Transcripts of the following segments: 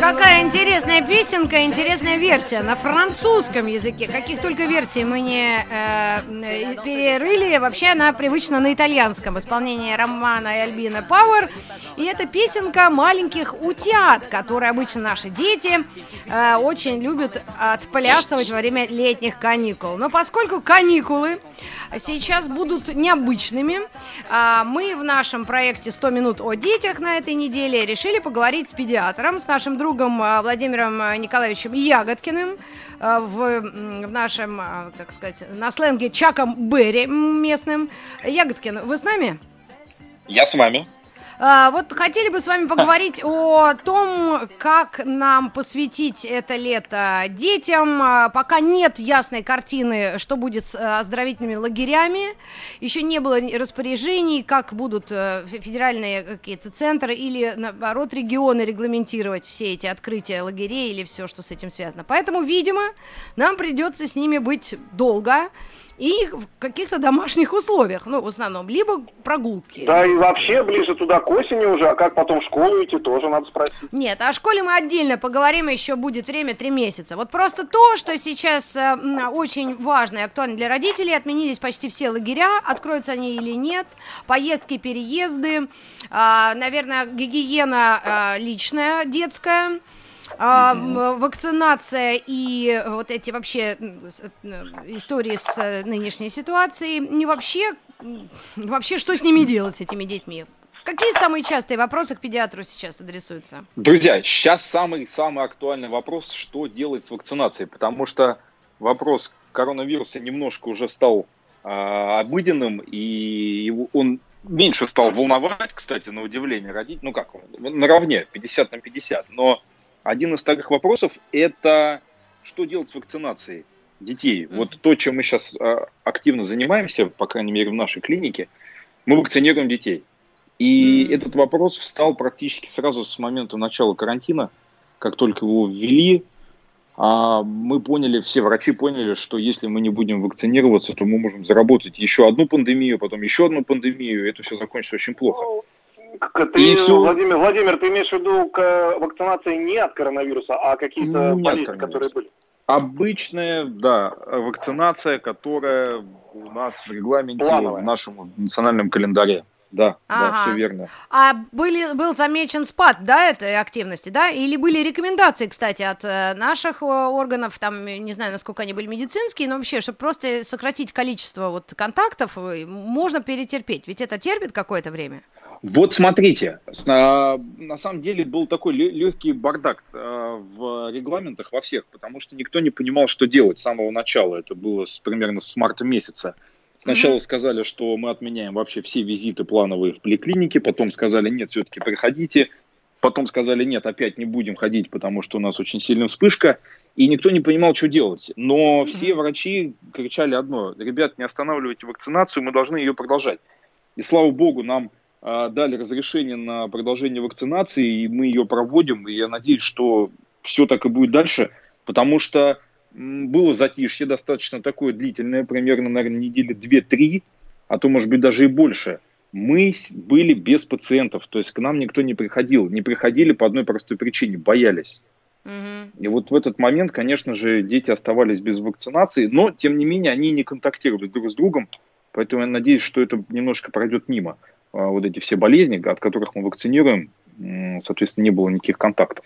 Какая интересная песенка, интересная версия на французском языке. Каких только версий мы не э, перерыли. Вообще она привычна на итальянском. Исполнение Романа и Альбина Пауэр. И это песенка маленьких утят, которые обычно наши дети э, очень любят отплясывать во время летних каникул. Но поскольку каникулы сейчас будут необычными, э, мы в нашем проекте 100 минут о детях на этой неделе решили поговорить с педиатром, с нашим другом э, Владимиром э, Николаевичем Ягодкиным в, в нашем, так сказать, на сленге Чаком Берри местным. Ягодкин, вы с нами? Я с вами. А, вот хотели бы с вами поговорить о том, как нам посвятить это лето детям. А, пока нет ясной картины, что будет с э, оздоровительными лагерями. Еще не было распоряжений, как будут э, федеральные какие-то центры или, наоборот, регионы регламентировать все эти открытия лагерей или все, что с этим связано. Поэтому, видимо, нам придется с ними быть долго и в каких-то домашних условиях, ну, в основном, либо прогулки. Да, и вообще ближе туда к осени уже, а как потом в школу идти, тоже надо спросить. Нет, о школе мы отдельно поговорим, еще будет время три месяца. Вот просто то, что сейчас э, очень важно и актуально для родителей, отменились почти все лагеря, откроются они или нет, поездки, переезды, э, наверное, гигиена э, личная, детская, а, вакцинация и вот эти вообще истории с э, нынешней ситуацией, не вообще, вообще что с ними делать, с этими детьми? Какие самые частые вопросы к педиатру сейчас адресуются? Друзья, сейчас самый-самый актуальный вопрос, что делать с вакцинацией, потому что вопрос коронавируса немножко уже стал э, обыденным, и он меньше стал волновать, кстати, на удивление родить, ну как, наравне, 50 на 50, но один из таких вопросов – это что делать с вакцинацией детей. Mm-hmm. Вот то, чем мы сейчас а, активно занимаемся, по крайней мере в нашей клинике, мы вакцинируем детей. И mm-hmm. этот вопрос встал практически сразу с момента начала карантина, как только его ввели, а мы поняли, все врачи поняли, что если мы не будем вакцинироваться, то мы можем заработать еще одну пандемию, потом еще одну пандемию, и это все закончится очень плохо. Ты, все... Владимир, Владимир, ты имеешь в виду к вакцинации не от коронавируса, а какие-то не болезни, которые были? Обычная, да, вакцинация, которая у нас в регламенте, Плановая. в нашем национальном календаре. Да, ага. да, все верно. А были, был замечен спад, да, этой активности, да? Или были рекомендации, кстати, от э, наших органов, там, не знаю, насколько они были медицинские, но вообще, чтобы просто сократить количество вот контактов, э, можно перетерпеть, ведь это терпит какое-то время. Вот смотрите, на, на самом деле был такой легкий бардак э, в регламентах во всех, потому что никто не понимал, что делать с самого начала. Это было примерно с марта месяца. Сначала mm-hmm. сказали, что мы отменяем вообще все визиты плановые в поликлинике, потом сказали, нет, все-таки приходите, потом сказали, нет, опять не будем ходить, потому что у нас очень сильная вспышка, и никто не понимал, что делать. Но mm-hmm. все врачи кричали одно, ребят, не останавливайте вакцинацию, мы должны ее продолжать. И слава богу, нам а, дали разрешение на продолжение вакцинации, и мы ее проводим, и я надеюсь, что все так и будет дальше, потому что было затишье достаточно такое длительное, примерно, наверное, недели 2-3, а то, может быть, даже и больше. Мы были без пациентов, то есть к нам никто не приходил. Не приходили по одной простой причине, боялись. И вот в этот момент, конечно же, дети оставались без вакцинации, но, тем не менее, они не контактировали друг с другом, поэтому я надеюсь, что это немножко пройдет мимо. А, вот эти все болезни, от которых мы вакцинируем, соответственно, не было никаких контактов.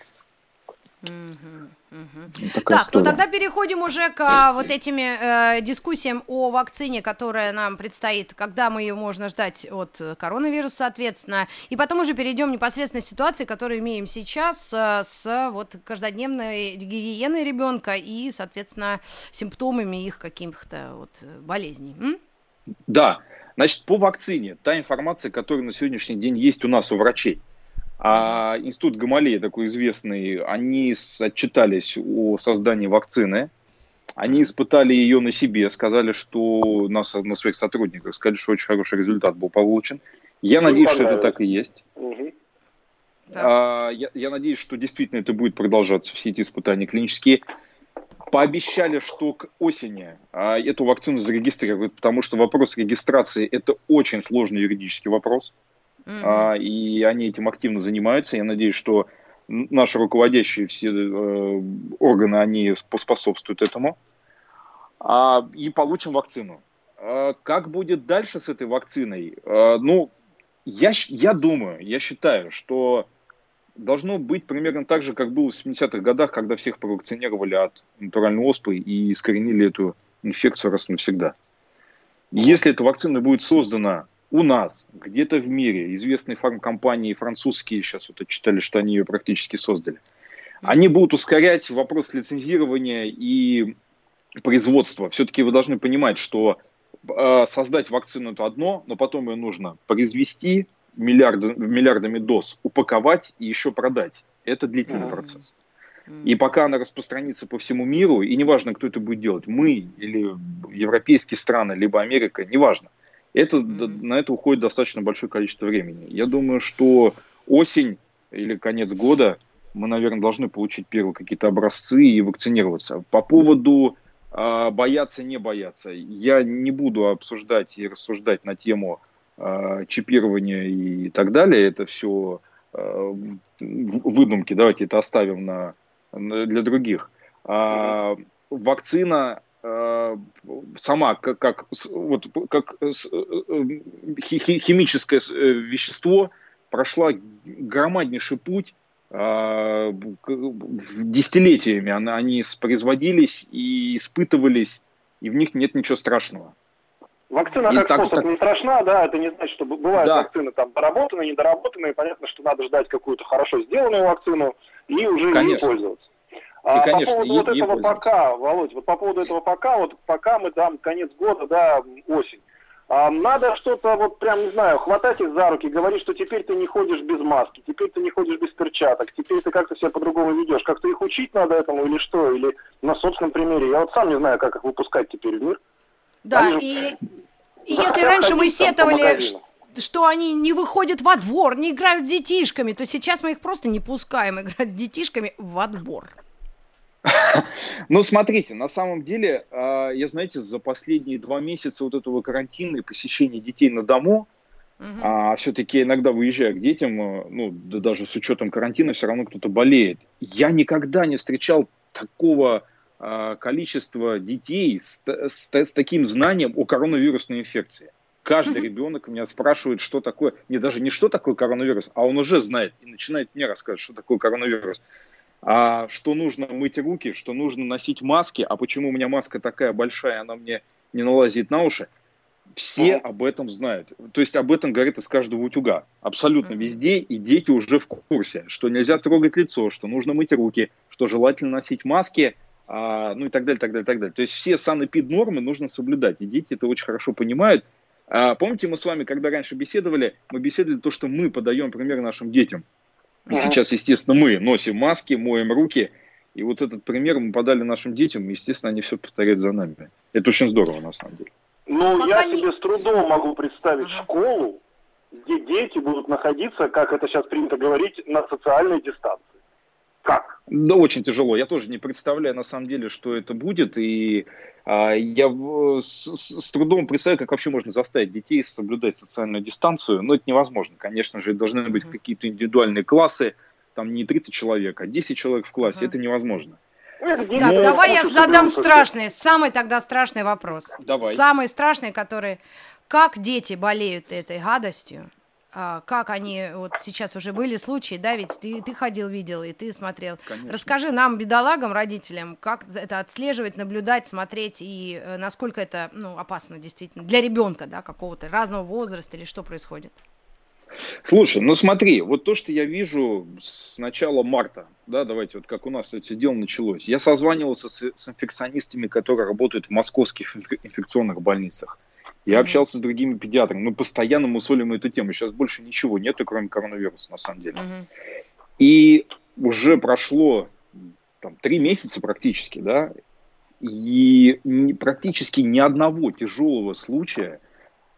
так, история. ну тогда переходим уже к а, вот этим э, дискуссиям о вакцине, которая нам предстоит, когда мы ее можно ждать от коронавируса, соответственно, и потом уже перейдем непосредственно к ситуации, которую имеем сейчас э, с вот каждодневной гигиеной ребенка и, соответственно, симптомами их каких-то вот болезней. М? Да, Значит, по вакцине, та информация, которая на сегодняшний день есть у нас у врачей. А институт Гамалея, такой известный, они отчитались о создании вакцины. Они испытали ее на себе, сказали, что нас, на своих сотрудниках, сказали, что очень хороший результат был получен. Я надеюсь, что это так и есть. Угу. А, я, я надеюсь, что действительно это будет продолжаться, все эти испытания клинические. Пообещали, что к осени а, эту вакцину зарегистрируют, потому что вопрос регистрации – это очень сложный юридический вопрос. Mm-hmm. А, и они этим активно занимаются. Я надеюсь, что наши руководящие все э, органы, они поспособствуют этому. А, и получим вакцину. А, как будет дальше с этой вакциной? А, ну, я, я думаю, я считаю, что должно быть примерно так же, как было в 70-х годах, когда всех провакцинировали от натуральной оспы и искоренили эту инфекцию раз и навсегда. Если эта вакцина будет создана у нас, где-то в мире, известные фармкомпании французские, сейчас вот читали, что они ее практически создали, они будут ускорять вопрос лицензирования и производства. Все-таки вы должны понимать, что э, создать вакцину это одно, но потом ее нужно произвести, миллиарды, миллиардами доз, упаковать и еще продать. Это длительный mm-hmm. процесс. И пока она распространится по всему миру, и неважно, кто это будет делать, мы или европейские страны, либо Америка, неважно, это, mm-hmm. на это уходит достаточно большое количество времени. Я думаю, что осень или конец года мы, наверное, должны получить первые какие-то образцы и вакцинироваться. По поводу э, бояться, не бояться, я не буду обсуждать и рассуждать на тему чипирования и так далее. Это все э, выдумки. Давайте это оставим на, для других. А, вакцина э, сама как, как, вот, как э, химическое вещество прошла громаднейший путь десятилетиями они производились и испытывались, и в них нет ничего страшного. Вакцина как так, способ так... не страшна, да, это не значит, что бывают да. вакцины там доработанные, недоработанные, понятно, что надо ждать какую-то хорошо сделанную вакцину и уже конечно. ей пользоваться. А и, конечно, по поводу и, вот этого пока, Володь, вот по поводу этого пока, вот пока мы там конец года, да, осень. А, надо что-то вот прям, не знаю, хватать их за руки, говорить, что теперь ты не ходишь без маски, теперь ты не ходишь без перчаток, теперь ты как-то себя по-другому ведешь. Как-то их учить надо этому или что? Или на собственном примере? Я вот сам не знаю, как их выпускать теперь в мир. Да, Они и, и если раньше мы сетовали, что они не выходят во двор, не играют с детишками, то сейчас мы их просто не пускаем играть с детишками во двор. Ну, смотрите, на самом деле, а, я, знаете, за последние два месяца вот этого карантина и посещения детей на дому, Uh-huh. А все-таки иногда выезжая к детям, э, ну, да даже с учетом карантина, все равно кто-то болеет. Я никогда не встречал такого а, количества детей с, с, с таким знанием о коронавирусной инфекции. Каждый uh-huh. ребенок меня спрашивает, что такое, не даже не что такое коронавирус, а он уже знает и начинает мне рассказывать, что такое коронавирус а что нужно мыть руки, что нужно носить маски, а почему у меня маска такая большая, она мне не налазит на уши, все об этом знают. То есть об этом говорят из каждого утюга. Абсолютно везде, и дети уже в курсе, что нельзя трогать лицо, что нужно мыть руки, что желательно носить маски, ну и так далее, так далее, так далее. То есть все санэпид-нормы нужно соблюдать, и дети это очень хорошо понимают. А, помните, мы с вами, когда раньше беседовали, мы беседовали то, что мы подаем пример нашим детям. И сейчас, естественно, мы носим маски, моем руки. И вот этот пример мы подали нашим детям, и, естественно, они все повторяют за нами. Это очень здорово, на самом деле. Ну, Пока я не... себе с трудом могу представить школу, где дети будут находиться, как это сейчас принято говорить, на социальной дистанции. Как? Да, очень тяжело. Я тоже не представляю, на самом деле, что это будет. И а, я с, с трудом представляю, как вообще можно заставить детей соблюдать социальную дистанцию. Но это невозможно. Конечно же, должны быть какие-то индивидуальные классы. Там не 30 человек, а 10 человек в классе. Это невозможно. Так, Но... давай я задам страшный, самый тогда страшный вопрос. Давай. Самый страшный, который... Как дети болеют этой гадостью? А, как они, вот сейчас уже были случаи, да, ведь ты, ты ходил, видел, и ты смотрел. Конечно. Расскажи нам, бедолагам, родителям, как это отслеживать, наблюдать, смотреть, и э, насколько это, ну, опасно действительно для ребенка, да, какого-то разного возраста, или что происходит? Слушай, ну смотри, вот то, что я вижу с начала марта, да, давайте, вот как у нас это дело началось. Я созванивался с, с инфекционистами, которые работают в московских инфекционных больницах. Я общался с другими педиатрами, мы постоянно мусолим эту тему. Сейчас больше ничего нету, кроме коронавируса, на самом деле. И уже прошло там, три месяца практически, да, и практически ни одного тяжелого случая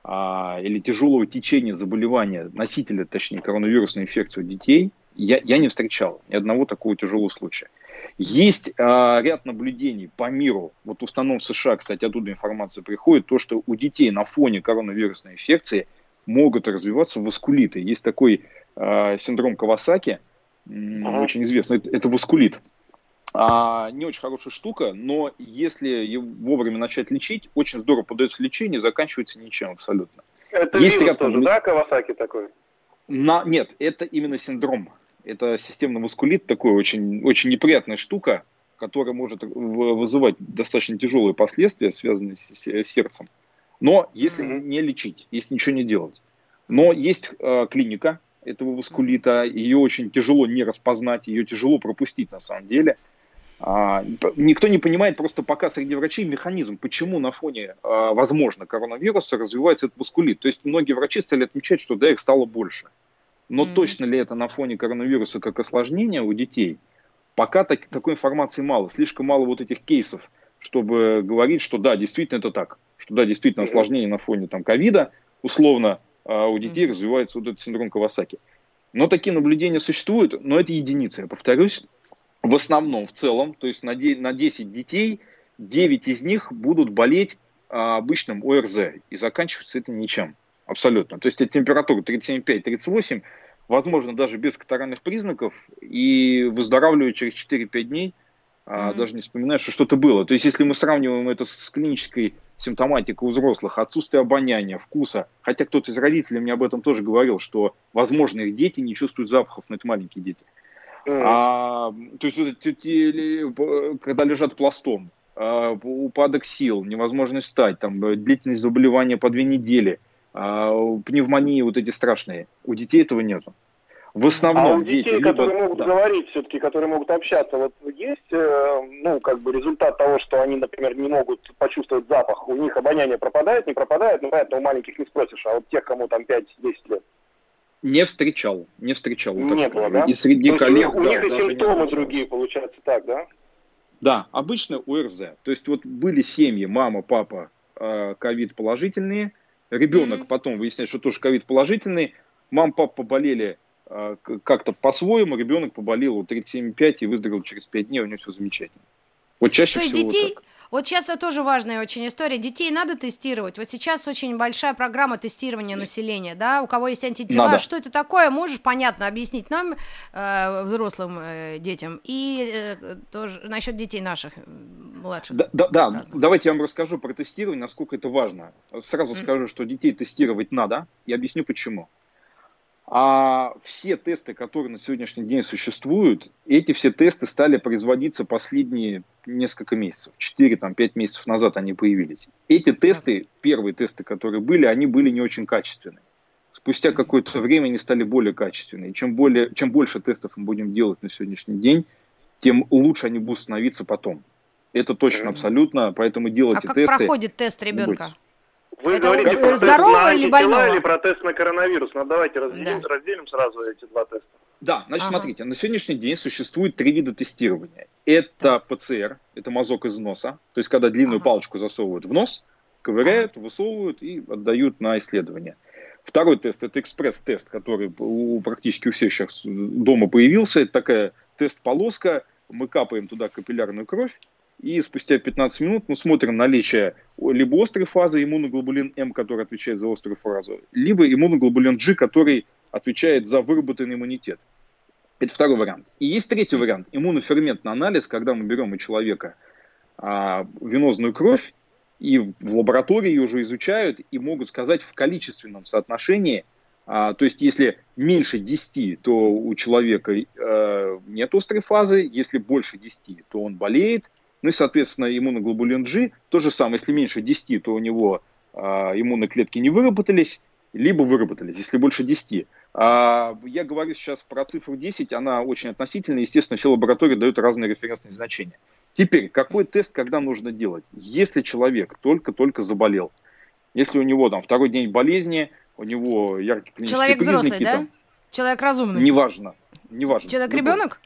а, или тяжелого течения заболевания, носителя, точнее, коронавирусной инфекции у детей, я, я не встречал ни одного такого тяжелого случая. Есть а, ряд наблюдений по миру, вот установ США, кстати, оттуда информация приходит, то, что у детей на фоне коронавирусной инфекции могут развиваться васкулиты. Есть такой а, синдром Кавасаки, очень известный, это, это васкулит. А, не очень хорошая штука, но если вовремя начать лечить, очень здорово подается лечение, заканчивается ничем абсолютно. Это Есть вирус тоже, да, Кавасаки такой? На, нет, это именно синдром. Это системный мускулит, такой очень, очень неприятная штука, которая может вызывать достаточно тяжелые последствия, связанные с, с сердцем. Но если mm-hmm. не лечить, если ничего не делать. Но есть э, клиника этого васкулита, ее очень тяжело не распознать, ее тяжело пропустить на самом деле. А, никто не понимает просто пока среди врачей механизм, почему на фоне, а, возможно, коронавируса развивается этот мускулит. То есть многие врачи стали отмечать, что да, их стало больше. Но mm-hmm. точно ли это на фоне коронавируса как осложнение у детей? Пока так, такой информации мало. Слишком мало вот этих кейсов, чтобы говорить, что да, действительно это так. Что да, действительно осложнение на фоне там ковида, условно, а у детей mm-hmm. развивается вот этот синдром Кавасаки. Но такие наблюдения существуют, но это единицы, я повторюсь в основном, в целом, то есть на 10 детей, 9 из них будут болеть а, обычным ОРЗ, и заканчивается это ничем, абсолютно. То есть это температура 37,5-38, возможно, даже без катаральных признаков, и выздоравливают через 4-5 дней, mm-hmm. даже не вспоминая, что что-то было. То есть если мы сравниваем это с клинической симптоматикой у взрослых, отсутствие обоняния, вкуса, хотя кто-то из родителей мне об этом тоже говорил, что, возможно, их дети не чувствуют запахов, но это маленькие дети. А, то есть когда лежат пластом, а, упадок сил, невозможность встать, там, длительность заболевания по две недели, пневмонии вот эти страшные. У детей этого нету. В основном а у детей, дети, которые либо... могут да. говорить все-таки, которые могут общаться, вот есть, э, ну, как бы результат того, что они, например, не могут почувствовать запах, у них обоняние пропадает, не пропадает, ну, понятно, у маленьких не спросишь, а вот тех, кому там 5-10 лет. Не встречал, не встречал. Так не было, да? И среди То коллег... У них, да, и симптомы другие, получается, так, да? Да, обычно ОРЗ. То есть вот были семьи, мама, папа, э, ковид положительные, ребенок mm-hmm. потом выясняет, что тоже ковид положительный, мама, папа поболели э, как-то по-своему, ребенок поболел вот 37,5 и выздоровел через 5 дней, у него все замечательно. Вот чаще То всего детей, вот так. Вот сейчас это тоже важная очень история. Детей надо тестировать. Вот сейчас очень большая программа тестирования населения, да, у кого есть антитела. Надо. Что это такое, можешь понятно объяснить нам, э, взрослым э, детям, и э, тоже насчет детей наших младших. Да, да, да. давайте я вам расскажу про тестирование, насколько это важно. Сразу mm. скажу, что детей тестировать надо, и объясню почему. А все тесты, которые на сегодняшний день существуют, эти все тесты стали производиться последние несколько месяцев. 4-5 месяцев назад они появились. Эти тесты, первые тесты, которые были, они были не очень качественные. Спустя какое-то время они стали более качественные. Чем, более, чем больше тестов мы будем делать на сегодняшний день, тем лучше они будут становиться потом. Это точно, абсолютно. Поэтому делайте а как тесты. проходит тест ребенка? Вы это говорите про здорового тест или больного? или про тест на коронавирус? Ну, давайте разделим, да. разделим сразу эти два теста. Да, значит, ага. смотрите, на сегодняшний день существует три вида тестирования. Это ПЦР, это мазок из носа, то есть когда длинную ага. палочку засовывают в нос, ковыряют, ага. высовывают и отдают на исследование. Второй тест – это экспресс-тест, который у, практически у всех сейчас дома появился. Это такая тест-полоска, мы капаем туда капиллярную кровь, и спустя 15 минут мы смотрим наличие либо острой фазы иммуноглобулин М, который отвечает за острую фазу, либо иммуноглобулин G, который отвечает за выработанный иммунитет. Это второй вариант. И есть третий вариант. Иммуноферментный анализ, когда мы берем у человека а, венозную кровь, и в лаборатории ее уже изучают и могут сказать в количественном соотношении, а, то есть если меньше 10, то у человека э, нет острой фазы, если больше 10, то он болеет, ну и, соответственно, иммуноглобулин G, то же самое, если меньше 10, то у него а, клетки не выработались, либо выработались, если больше 10. А, я говорю сейчас про цифру 10, она очень относительная, естественно, все лаборатории дают разные референсные значения. Теперь, какой тест, когда нужно делать? Если человек только-только заболел, если у него там второй день болезни, у него яркие клинические Человек признаки. взрослый, да? Там, Человек разумный. Неважно. неважно. Человек-ребенок?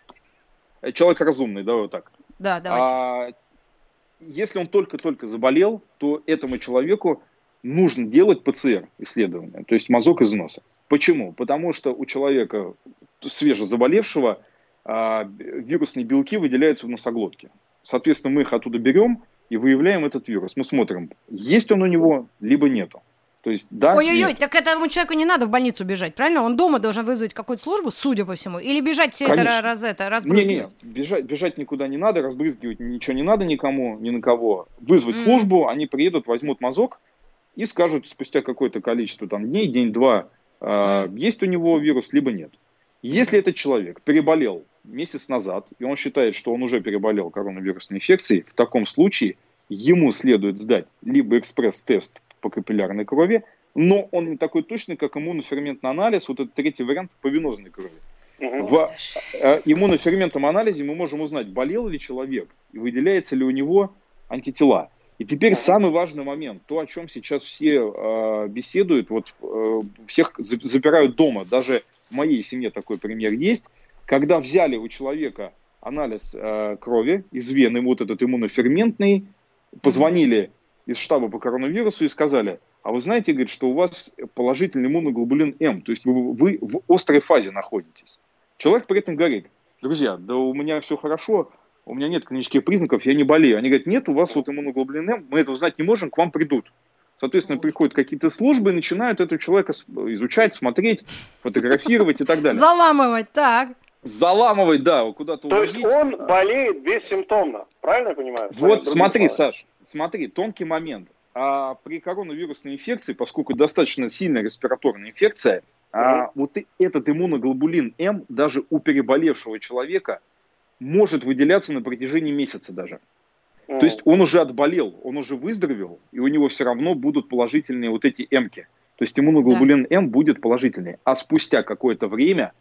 Человек разумный, да, вот так. Да, давайте. А, если он только-только заболел, то этому человеку нужно делать ПЦР исследование, то есть мазок из носа. Почему? Потому что у человека свежезаболевшего а, вирусные белки выделяются в носоглотке. Соответственно, мы их оттуда берем и выявляем этот вирус. Мы смотрим, есть он у него, либо нету. То есть, да, Ой-ой-ой, так этому человеку не надо в больницу бежать, правильно? Он дома должен вызвать какую-то службу, судя по всему, или бежать все Конечно. это раз это разбрызгивать? Не, не, бежать, бежать никуда не надо, разбрызгивать ничего не надо никому, ни на кого. Вызвать mm. службу, они приедут, возьмут мазок и скажут спустя какое-то количество там дней, день-два, э, есть у него вирус, либо нет. Если этот человек переболел месяц назад, и он считает, что он уже переболел коронавирусной инфекцией, в таком случае ему следует сдать либо экспресс-тест по капиллярной крови, но он не такой точный, как иммуноферментный анализ, вот этот третий вариант по венозной крови. В э, иммуноферментном анализе мы можем узнать, болел ли человек и выделяется ли у него антитела. И теперь самый важный момент, то, о чем сейчас все э, беседуют, вот э, всех запирают дома, даже в моей семье такой пример есть, когда взяли у человека анализ э, крови из вены, вот этот иммуноферментный, позвонили из штаба по коронавирусу и сказали, а вы знаете, говорит, что у вас положительный иммуноглобулин М, то есть вы, вы в острой фазе находитесь. Человек при этом говорит, друзья, да у меня все хорошо, у меня нет клинических признаков, я не болею. Они говорят, нет, у вас вот иммуноглобулин М, мы этого знать не можем, к вам придут. Соответственно, приходят какие-то службы и начинают этого человека изучать, смотреть, фотографировать и так далее. Заламывать, так. Заламывать, да, куда-то То увозить. есть он болеет бессимптомно, правильно я понимаю? Вот смотри, Саш, смотри, тонкий момент. А при коронавирусной инфекции, поскольку достаточно сильная респираторная инфекция, mm-hmm. а, вот этот иммуноглобулин М даже у переболевшего человека может выделяться на протяжении месяца даже. Mm-hmm. То есть он уже отболел, он уже выздоровел, и у него все равно будут положительные вот эти М-ки. То есть иммуноглобулин да. М будет положительный. А спустя какое-то время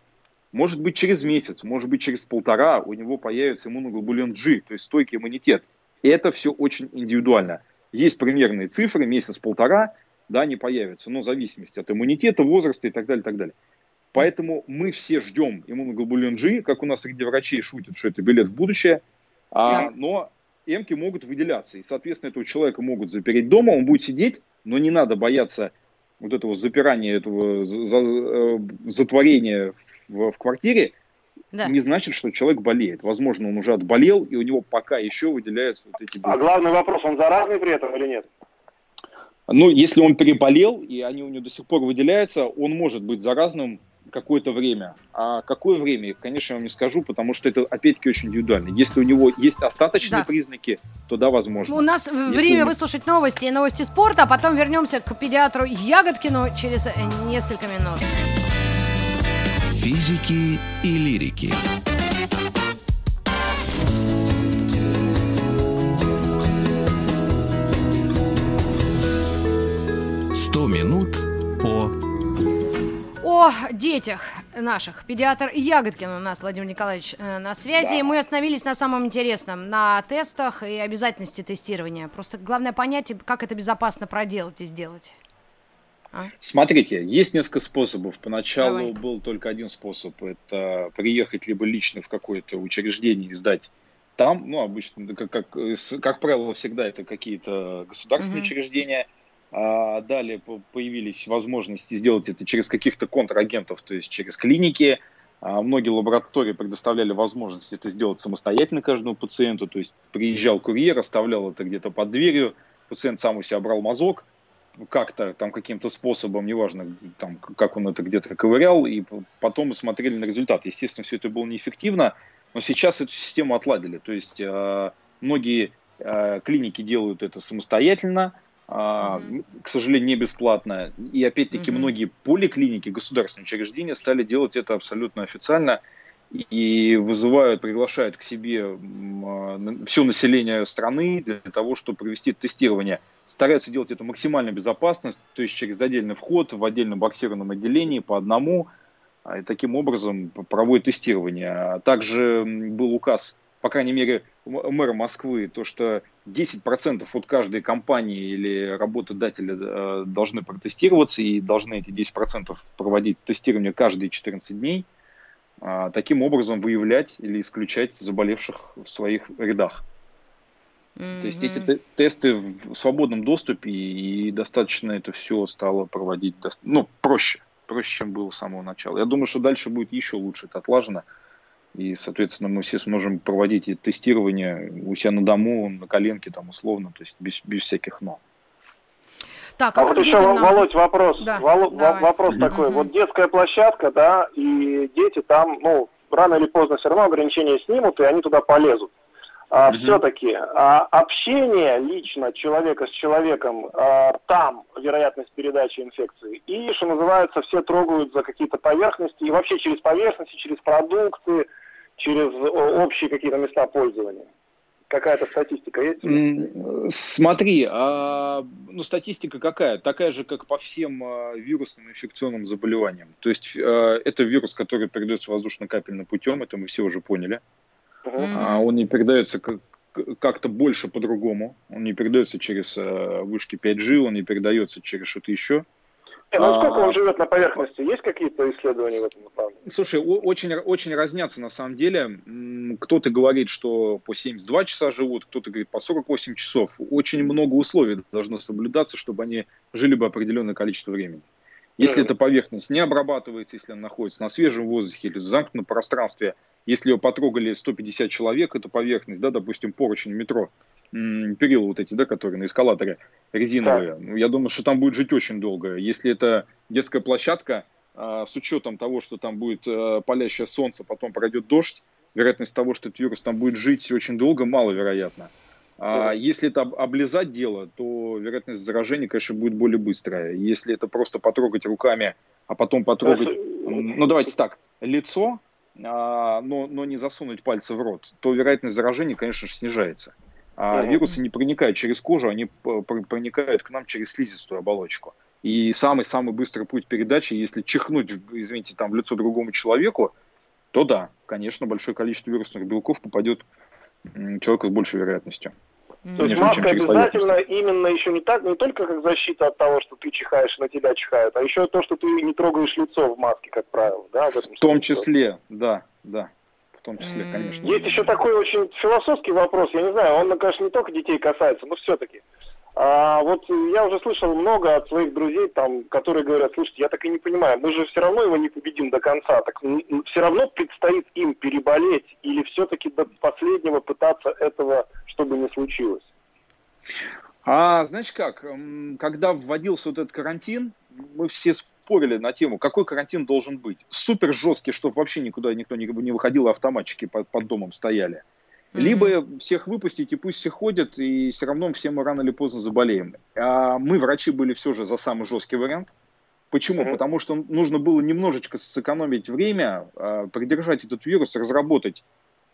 может быть, через месяц, может быть, через полтора у него появится иммуноглобулин G, то есть стойкий иммунитет. И это все очень индивидуально. Есть примерные цифры, месяц-полтора, да, не появятся, но в зависимости от иммунитета, возраста и так далее, так далее. Поэтому мы все ждем иммуноглобулин G, как у нас среди врачей шутят, что это билет в будущее, а, но эмки могут выделяться. И, соответственно, этого человека могут запереть дома, он будет сидеть, но не надо бояться вот этого запирания, этого э, затворения в, в квартире, да. не значит, что человек болеет. Возможно, он уже отболел, и у него пока еще выделяются вот эти... А главный вопрос, он заразный при этом или нет? Ну, если он переболел, и они у него до сих пор выделяются, он может быть заразным какое-то время. А какое время, конечно, я вам не скажу, потому что это, опять-таки, очень индивидуально. Если у него есть остаточные да. признаки, то да, возможно. У нас Если время он... выслушать новости и новости спорта, а потом вернемся к педиатру Ягодкину через э, несколько минут. Физики и лирики. Сто минут по о детях наших. Педиатр Ягодкин у нас, Владимир Николаевич, э, на связи. Да. Мы остановились на самом интересном, на тестах и обязательности тестирования. Просто главное понять, как это безопасно проделать и сделать. А? Смотрите, есть несколько способов. Поначалу Давай. был только один способ. Это приехать либо лично в какое-то учреждение и сдать там. Ну, обычно, как, как, как правило, всегда это какие-то государственные угу. учреждения. А далее появились возможности сделать это через каких-то контрагентов, то есть через клиники. А многие лаборатории предоставляли возможность это сделать самостоятельно каждому пациенту. То есть приезжал курьер, оставлял это где-то под дверью, пациент сам у себя брал мазок, как-то там каким-то способом, неважно, там, как он это где-то ковырял, и потом мы смотрели на результат. Естественно, все это было неэффективно, но сейчас эту систему отладили. То есть э, многие э, клиники делают это самостоятельно, э, mm-hmm. к сожалению, не бесплатно. И опять-таки mm-hmm. многие поликлиники, государственные учреждения стали делать это абсолютно официально и вызывают, приглашают к себе э, все население страны для того, чтобы провести тестирование стараются делать это максимально безопасно, то есть через отдельный вход в отдельном боксированном отделении по одному, а, и таким образом проводят тестирование. А также был указ, по крайней мере, мэра Москвы, то, что 10% от каждой компании или работодателя э, должны протестироваться и должны эти 10% проводить тестирование каждые 14 дней, а, таким образом выявлять или исключать заболевших в своих рядах. Mm-hmm. То есть эти тесты в свободном доступе, и достаточно это все стало проводить, ну, проще, проще, чем было с самого начала. Я думаю, что дальше будет еще лучше это отлажено. И, соответственно, мы все сможем проводить и тестирование у себя на дому, на коленке, там, условно, то есть без, без всяких «но». Так, а, а вот еще, нам... Володь, вопрос. Да, Вол... Вопрос mm такой. Вот детская площадка, да, и дети там, ну, рано или поздно все равно ограничения снимут, и они туда полезут. А, mm Все-таки а, общение лично человека с человеком, а, там вероятность передачи инфекции. И, что называется, все трогают за какие-то поверхности, и вообще через поверхности, через продукты, через общие какие-то места пользования. Какая-то статистика есть? Смотри, а, ну статистика какая? Такая же, как по всем а, вирусным инфекционным заболеваниям. То есть а, это вирус, который передается воздушно-капельным путем, это мы все уже поняли. Uh-huh. А, он не передается как, как-то больше по-другому. Он не передается через а, вышки 5G, он не передается через что-то еще. Не, ну сколько он живет на поверхности? Есть какие-то исследования в этом направлении? Слушай, очень, очень разнятся на самом деле. Кто-то говорит, что по 72 часа живут, кто-то говорит по 48 часов. Очень много условий должно соблюдаться, чтобы они жили бы определенное количество времени. Если mm-hmm. эта поверхность не обрабатывается, если она находится на свежем воздухе или в замкнутом пространстве, если ее потрогали 150 человек, эту поверхность, да, допустим, поручень метро, перила вот эти, да, которые на эскалаторе резиновые. Да. Ну, я думаю, что там будет жить очень долго. Если это детская площадка, а, с учетом того, что там будет а, палящее солнце, потом пройдет дождь, вероятность того, что этот вирус там будет жить очень долго, маловероятна. А если это облизать дело, то вероятность заражения, конечно, будет более быстрая. Если это просто потрогать руками, а потом потрогать, ну давайте так, лицо, но, но не засунуть пальцы в рот, то вероятность заражения, конечно же, снижается. А вирусы не проникают через кожу, они проникают к нам через слизистую оболочку. И самый-самый быстрый путь передачи, если чихнуть, извините, там в лицо другому человеку, то да, конечно, большое количество вирусных белков попадет человеку с большей вероятностью. То есть маска обязательно именно еще не так, не только как защита от того, что ты чихаешь, на тебя чихают, а еще то, что ты не трогаешь лицо в маске, как правило, да? В, в том числе, да, да в том числе, конечно. Есть еще такой очень философский вопрос, я не знаю, он, конечно, не только детей касается, но все-таки. А вот я уже слышал много от своих друзей, там, которые говорят, слушайте, я так и не понимаю, мы же все равно его не победим до конца, так все равно предстоит им переболеть или все-таки до последнего пытаться этого, чтобы не случилось? А, знаешь как, когда вводился вот этот карантин, мы все спорили на тему, какой карантин должен быть. Супер жесткий, чтобы вообще никуда никто не выходил, автоматчики под, под домом стояли. Mm-hmm. Либо всех выпустить, и пусть все ходят, и все равно все мы рано или поздно заболеем. А мы, врачи, были все же за самый жесткий вариант. Почему? Mm-hmm. Потому что нужно было немножечко сэкономить время, а, придержать этот вирус, разработать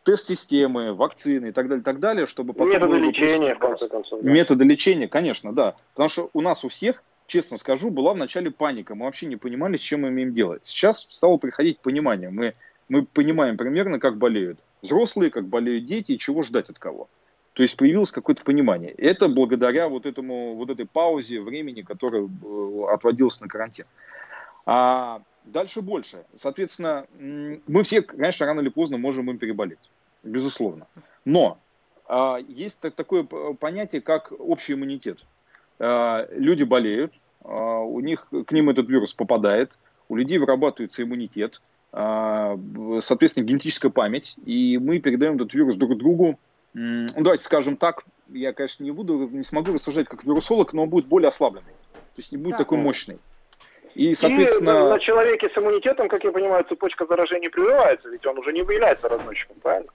тест-системы, вакцины и так далее, так далее, чтобы потом... Методы лечения, в конце концов. Да. Методы лечения, конечно, да. Потому что у нас у всех честно скажу, была вначале паника. Мы вообще не понимали, с чем мы имеем делать. Сейчас стало приходить понимание. Мы, мы понимаем примерно, как болеют взрослые, как болеют дети и чего ждать от кого. То есть появилось какое-то понимание. Это благодаря вот, этому, вот этой паузе времени, которая э, отводилась на карантин. А дальше больше. Соответственно, мы все, конечно, рано или поздно можем им переболеть. Безусловно. Но а, есть так, такое понятие, как общий иммунитет. А, люди болеют, а, у них, к ним этот вирус попадает, у людей вырабатывается иммунитет, а, соответственно, генетическая память, и мы передаем этот вирус друг другу. Ну, давайте скажем так, я, конечно, не буду, не смогу рассуждать как вирусолог, но он будет более ослабленный, то есть не будет да. такой мощный. И, соответственно... И на человеке с иммунитетом, как я понимаю, цепочка заражения прерывается, ведь он уже не является разносчиком, правильно?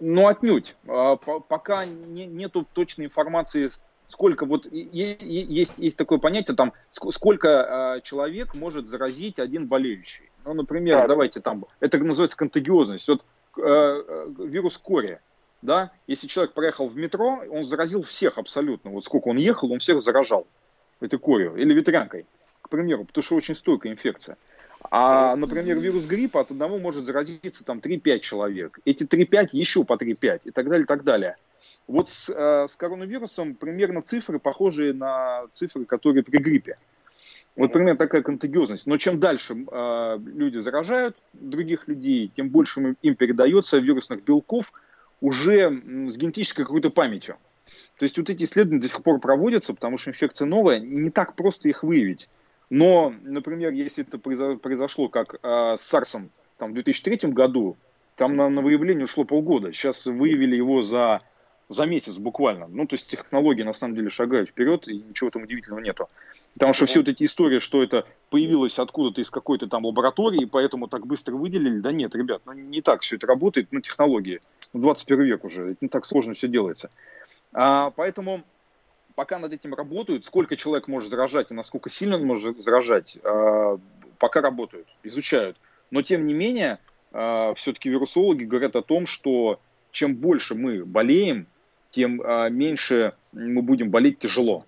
Ну, отнюдь. Пока не, нету точной информации сколько вот есть, есть такое понятие, там, сколько э, человек может заразить один болеющий. Ну, например, да. давайте там, это называется контагиозность. Вот э, вирус кори, да, если человек проехал в метро, он заразил всех абсолютно. Вот сколько он ехал, он всех заражал этой корью или ветрянкой, к примеру, потому что очень стойкая инфекция. А, например, вирус гриппа от одного может заразиться там 3-5 человек. Эти 3-5 еще по 3-5 и так далее, и так далее. Вот с, э, с коронавирусом примерно цифры похожие на цифры, которые при гриппе. Вот примерно такая контагиозность. Но чем дальше э, люди заражают других людей, тем больше им передается вирусных белков уже с генетической какой-то памятью. То есть вот эти исследования до сих пор проводятся, потому что инфекция новая, не так просто их выявить. Но, например, если это произошло как э, с САРСом там, в 2003 году, там на, на выявление ушло полгода. Сейчас выявили его за, за месяц буквально. Ну, то есть технологии на самом деле шагают вперед, и ничего там удивительного нету. Потому что все вот эти истории, что это появилось откуда-то из какой-то там лаборатории, поэтому так быстро выделили, да нет, ребят, ну не так все это работает, ну технологии, ну 21 век уже, это не так сложно все делается. А, поэтому пока над этим работают, сколько человек может заражать и насколько сильно он может заражать, а, пока работают, изучают. Но тем не менее, а, все-таки вирусологи говорят о том, что чем больше мы болеем, тем а, меньше мы будем болеть тяжело.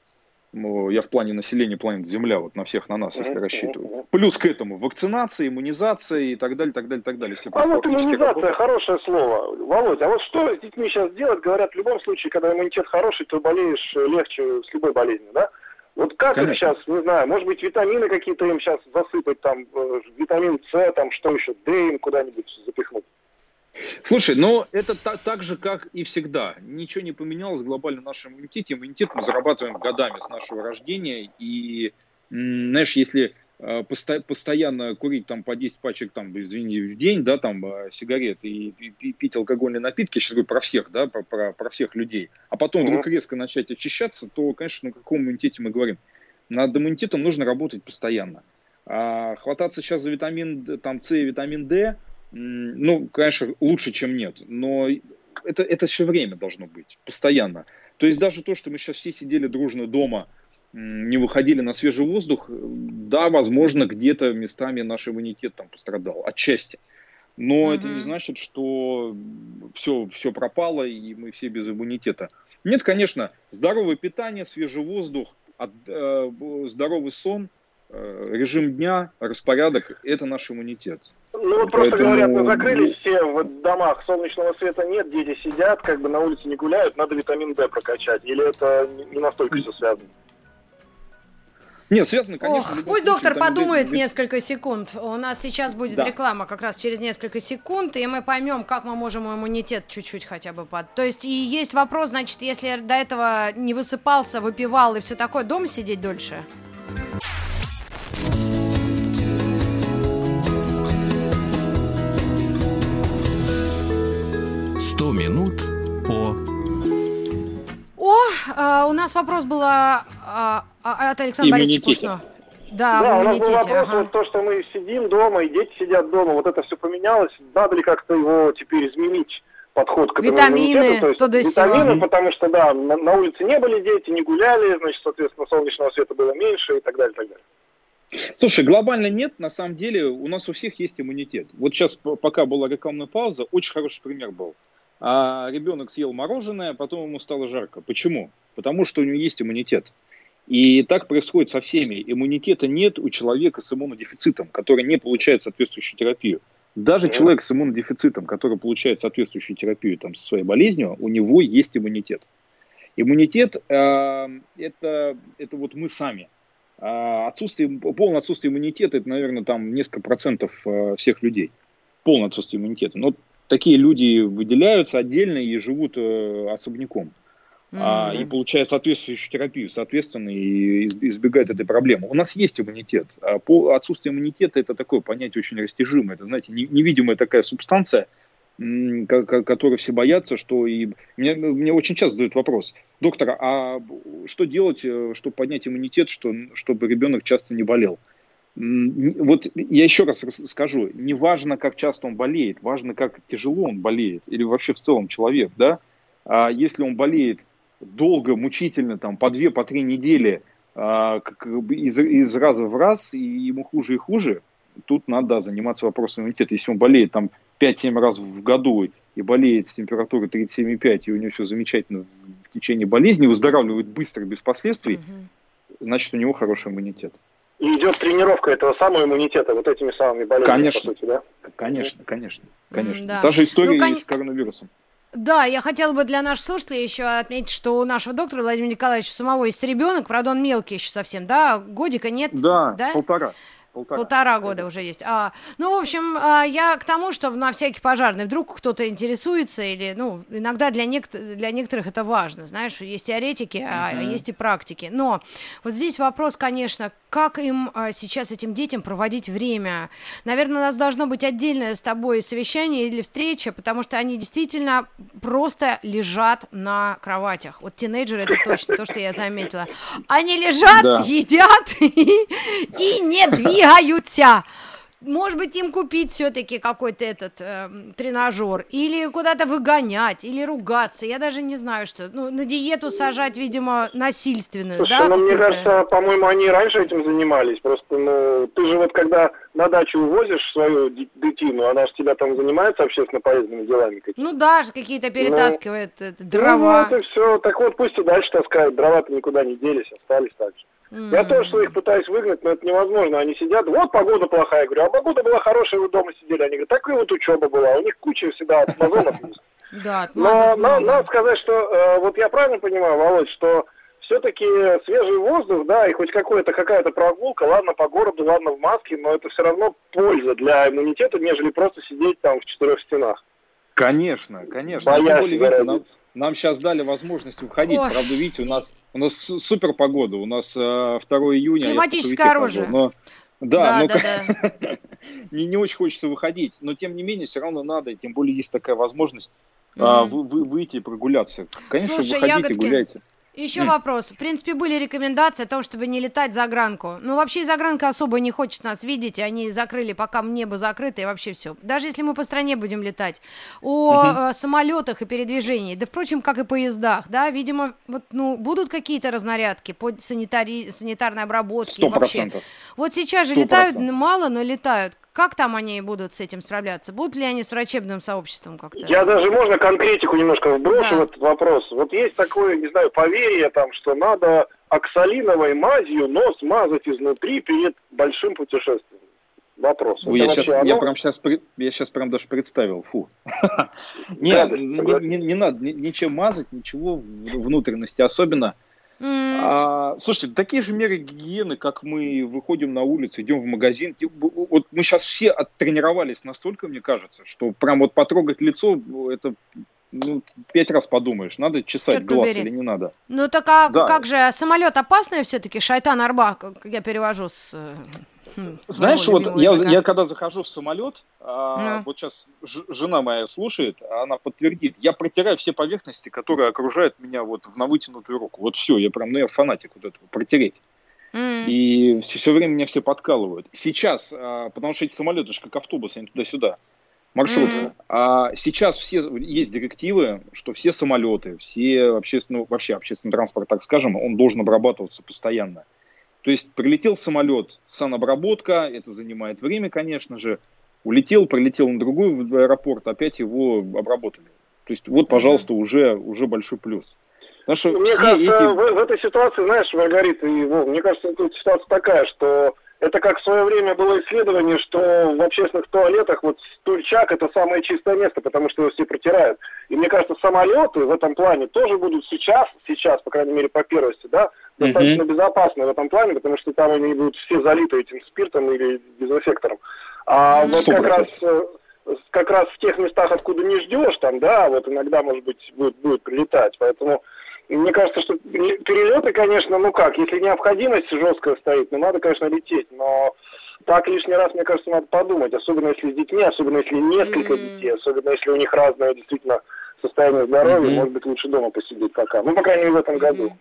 Ну, я в плане населения планеты Земля, вот на всех на нас, если рассчитываю. Плюс к этому вакцинация, иммунизация и так далее, так далее, так далее. Все а вот иммунизация, работают. хорошее слово. Володь, а вот что с детьми сейчас делать? Говорят, в любом случае, когда иммунитет хороший, то болеешь легче с любой болезнью, да? Вот как Конечно. их сейчас, не знаю, может быть, витамины какие-то им сейчас засыпать, там, э, витамин С, там, что еще, Д им куда-нибудь запихнуть? Слушай, но это та, так же, как и всегда. Ничего не поменялось глобально в нашем иммунитете. Иммунитет мы зарабатываем годами с нашего рождения. И, знаешь, если э, посто, постоянно курить там по 10 пачек, там, извини, в день, да, там, э, сигарет и, и пить алкогольные напитки, сейчас говорю про всех, да, про, про, про всех людей, а потом вдруг резко начать очищаться, то, конечно, на каком иммунитете мы говорим? Над иммунитетом нужно работать постоянно. А хвататься сейчас за витамин там, С и витамин D – ну, конечно, лучше, чем нет, но это, это все время должно быть, постоянно. То есть даже то, что мы сейчас все сидели дружно дома, не выходили на свежий воздух, да, возможно, где-то местами наш иммунитет там пострадал, отчасти. Но mm это не значит, что все, все пропало, и мы все без иммунитета. Нет, конечно, здоровое питание, свежий воздух, от, э, здоровый сон, э, режим дня, распорядок – это наш иммунитет. Ну вот просто Поэтому... говорят, мы закрылись все в домах, солнечного света нет, дети сидят, как бы на улице не гуляют, надо витамин D прокачать. Или это не настолько все связано? Нет, связано, конечно. Ох, пусть доктор подумает D... несколько секунд. У нас сейчас будет да. реклама как раз через несколько секунд, и мы поймем, как мы можем иммунитет чуть-чуть хотя бы под... То есть и есть вопрос, значит, если до этого не высыпался, выпивал и все такое, дома сидеть дольше? Нас вопрос был а, а, от Александра Борисовича Кушно. Да, да у нас был вопрос, ага. вот то, что мы сидим дома, и дети сидят дома, вот это все поменялось, надо ли как-то его теперь изменить? подход к этому витамины, то есть то витамины, потому что да, на, на улице не были дети, не гуляли, значит, соответственно, солнечного света было меньше и так далее, и так далее. Слушай, глобально нет, на самом деле у нас у всех есть иммунитет. Вот сейчас, пока была рекламная пауза, очень хороший пример был а ребенок съел мороженое, а потом ему стало жарко. Почему? Потому что у него есть иммунитет. И так происходит со всеми. Иммунитета нет у человека с иммунодефицитом, который не получает соответствующую терапию. Даже человек с иммунодефицитом, который получает соответствующую терапию там, со своей болезнью, у него есть иммунитет. Иммунитет э, это, это вот мы сами. А отсутствие, полное отсутствие иммунитета это, наверное, там несколько процентов э, всех людей. Полное отсутствие иммунитета. Но такие люди выделяются отдельно и живут э, особняком. Mm-hmm. А, и получают соответствующую терапию, соответственно, и избегают этой проблемы. У нас есть иммунитет. А по отсутствию иммунитета это такое понятие очень растяжимое. Это, знаете, невидимая такая субстанция, которой все боятся, что и мне, мне очень часто задают вопрос, доктор, а что делать, э, чтобы поднять иммунитет, что, чтобы ребенок часто не болел? Вот я еще раз скажу, не важно, как часто он болеет, важно, как тяжело он болеет, или вообще в целом человек, да, а если он болеет долго, мучительно, там, по две, по три недели, а, как, из, из раза в раз, и ему хуже и хуже, тут надо заниматься вопросом иммунитета. Если он болеет там 5-7 раз в году и болеет с температурой 37,5, и у него все замечательно в течение болезни, выздоравливает быстро, без последствий, угу. значит, у него хороший иммунитет. И идет тренировка этого самого иммунитета вот этими самыми болезнями, конечно, по сути, да? Конечно, конечно, конечно. Да. Та же история ну, кон... с коронавирусом. Да, я хотела бы для наших слушателей еще отметить, что у нашего доктора Владимира Николаевича самого есть ребенок, правда, он мелкий еще совсем, да, годика нет? Да, да? полтора. Полтора, Полтора года уже есть. А, ну, в общем, а, я к тому, что на всякий пожарный вдруг кто-то интересуется, или, ну, иногда для, нек- для некоторых это важно, знаешь, есть теоретики, uh-huh. а есть и практики. Но вот здесь вопрос, конечно, как им а, сейчас, этим детям, проводить время? Наверное, у нас должно быть отдельное с тобой совещание или встреча, потому что они действительно просто лежат на кроватях. Вот тинейджеры, это точно то, что я заметила. Они лежат, да. едят и, и не двигаются может быть, им купить все-таки какой-то этот э, тренажер, или куда-то выгонять, или ругаться, я даже не знаю, что. Ну, на диету сажать, видимо, насильственную, Слушай, да? ну, мне кажется, по-моему, они раньше этим занимались, просто, ну, ты же вот когда на дачу увозишь свою дитину, она же тебя там занимается общественно полезными делами какими-то. Ну да, какие-то ну, перетаскивает ну, дрова. Ну, это все, так вот пусть и дальше таскают, дрова-то никуда не делись, остались так же. Я тоже своих пытаюсь выгнать, но это невозможно. Они сидят, вот погода плохая. Я говорю, а погода была хорошая, вы дома сидели. Они говорят, так и вот учеба была. У них куча всегда отмазонов. Да, Но надо сказать, что э, вот я правильно понимаю, Володь, что все-таки свежий воздух, да, и хоть какая-то какая-то прогулка, ладно по городу, ладно в маске, но это все равно польза для иммунитета, нежели просто сидеть там в четырех стенах. Конечно, конечно. Боясь Тем более, видите, нам сейчас дали возможность уходить. Ой. Правда, видите, у нас у нас супер погода. У нас э, 2 июня. Климатическое оружие. но, да, да, но, да, да. не, не очень хочется выходить. Но тем не менее, все равно надо. Тем более есть такая возможность mm-hmm. а, вы, вы, выйти и прогуляться. Конечно, Слушай, выходите, ягодки, гуляйте. Еще mm. вопрос. В принципе, были рекомендации о том, чтобы не летать за гранку. Ну, вообще, за гранка особо не хочет нас видеть. Они закрыли, пока небо закрыто, и вообще все. Даже если мы по стране будем летать. О mm-hmm. э, самолетах и передвижении, да, впрочем, как и поездах, да, видимо, вот, ну, будут какие-то разнарядки по санитари... санитарной обработке. 100%. Вообще. Вот сейчас же 100%. летают мало, но летают. Как там они будут с этим справляться? Будут ли они с врачебным сообществом как-то? Я даже, можно конкретику немножко вброшу да. в этот вопрос. Вот есть такое, не знаю, поверье там, что надо оксалиновой мазью нос мазать изнутри перед большим путешествием. Вопрос. Ой, я, сейчас, оно? я прям сейчас, я сейчас прям даже представил, фу. Нет, не надо ничем мазать, ничего внутренности, особенно Mm. А, слушайте, такие же меры гигиены, как мы выходим на улицу, идем в магазин. Вот мы сейчас все оттренировались настолько, мне кажется, что прям вот потрогать лицо, это ну, пять раз подумаешь, надо чесать Черт глаз побери. или не надо. Ну так а да. как же, самолет опасный все-таки, шайтан Арба, я перевожу с э, Хм, Знаешь, вот я, я когда захожу в самолет, а, ну. вот сейчас жена моя слушает, она подтвердит, я протираю все поверхности, которые окружают меня вот на вытянутую руку. Вот все, я прям, ну я фанатик вот этого, протереть. Mm. И все, все время меня все подкалывают. Сейчас, а, потому что эти самолеты же как автобусы, они туда-сюда, маршруты. Mm-hmm. А сейчас все есть директивы, что все самолеты, все общественные, вообще общественный транспорт, так скажем, он должен обрабатываться постоянно. То есть прилетел самолет, санобработка, это занимает время, конечно же. Улетел, прилетел на другой аэропорт, опять его обработали. То есть вот, пожалуйста, уже, уже большой плюс. Потому что мне кажется, эти... в, в этой ситуации, знаешь, Маргарита и Вов, мне кажется, тут ситуация такая, что это как в свое время было исследование, что в общественных туалетах вот стульчак это самое чистое место, потому что его все протирают. И мне кажется, самолеты в этом плане тоже будут сейчас, сейчас, по крайней мере, по первости, да, достаточно mm-hmm. безопасны в этом плане, потому что там они будут все залиты этим спиртом или дезинфектором. А 100%. вот как раз э, как раз в тех местах, откуда не ждешь, там, да, вот иногда, может быть, будет, будет прилетать. Поэтому мне кажется, что перелеты, конечно, ну как, если необходимость жесткая стоит, ну надо, конечно, лететь, но так лишний раз, мне кажется, надо подумать, особенно если с детьми, особенно если несколько mm-hmm. детей, особенно если у них разное действительно состояние здоровья, mm-hmm. может быть, лучше дома посидеть пока. Ну, по крайней мере, в этом году.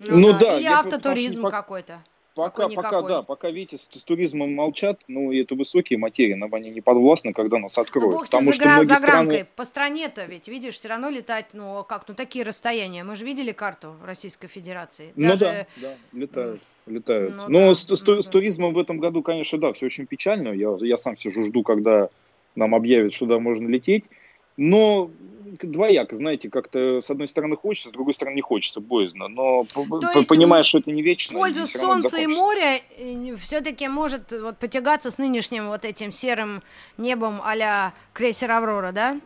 Ну, ну да. Или автотуризм какой-то. Пока, пока, да, пока, видите, с, с туризмом молчат, ну, и это высокие материи, нам они не подвластны, когда нас откроют. Ну, потому что многие страны... По стране-то ведь, видишь, все равно летать, ну, как, ну, такие расстояния. Мы же видели карту Российской Федерации. Ну Даже... Ну да, да, летают. Летают. Ну, Но да, с, с, ну, с туризмом в этом году, конечно, да, все очень печально. Я, я сам сижу, жду, когда нам объявят, что да, можно лететь. Но двояко, знаете, как-то с одной стороны хочется, с другой стороны не хочется, боязно. Но То понимаешь, что это не вечно. Польза солнца и моря э, все-таки может вот потягаться с нынешним вот этим серым небом а-ля крейсер Аврора, да?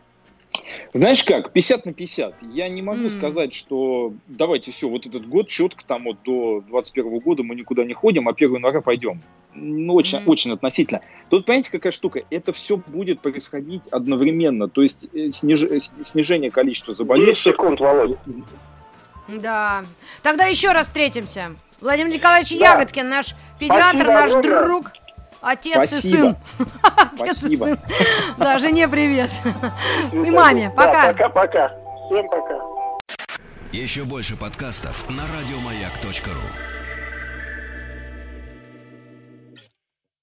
Знаешь как, 50 на 50. Я не могу mm. сказать, что давайте все, вот этот год четко там вот до 21 года мы никуда не ходим, а 1 января пойдем. Ну, очень, mm. очень относительно. Тут, понимаете, какая штука? Это все будет происходить одновременно. То есть э, сниж... Э, снижение количества заболевших. секунд, Володя. Да. Тогда еще раз встретимся. Владимир Николаевич да. Ягодкин, наш педиатр, Спасибо наш огромное. друг. Отец Спасибо. и сын. Отец Спасибо. и сын. Да, жене привет. И маме. Пока. Пока-пока. Всем пока. Еще больше подкастов на радиомаяк.ру